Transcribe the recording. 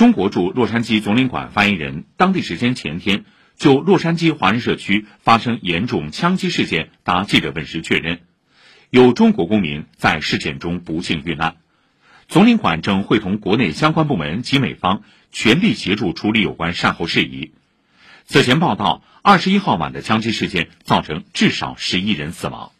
中国驻洛杉矶总领馆发言人当地时间前天就洛杉矶华人社区发生严重枪击事件答记者问时确认。有中国公民在事件中不幸遇难。总领馆正会同国内相关部门及美方全力协助处理有关善后事宜。此前报道二十一号晚的枪击事件造成至少十一人死亡。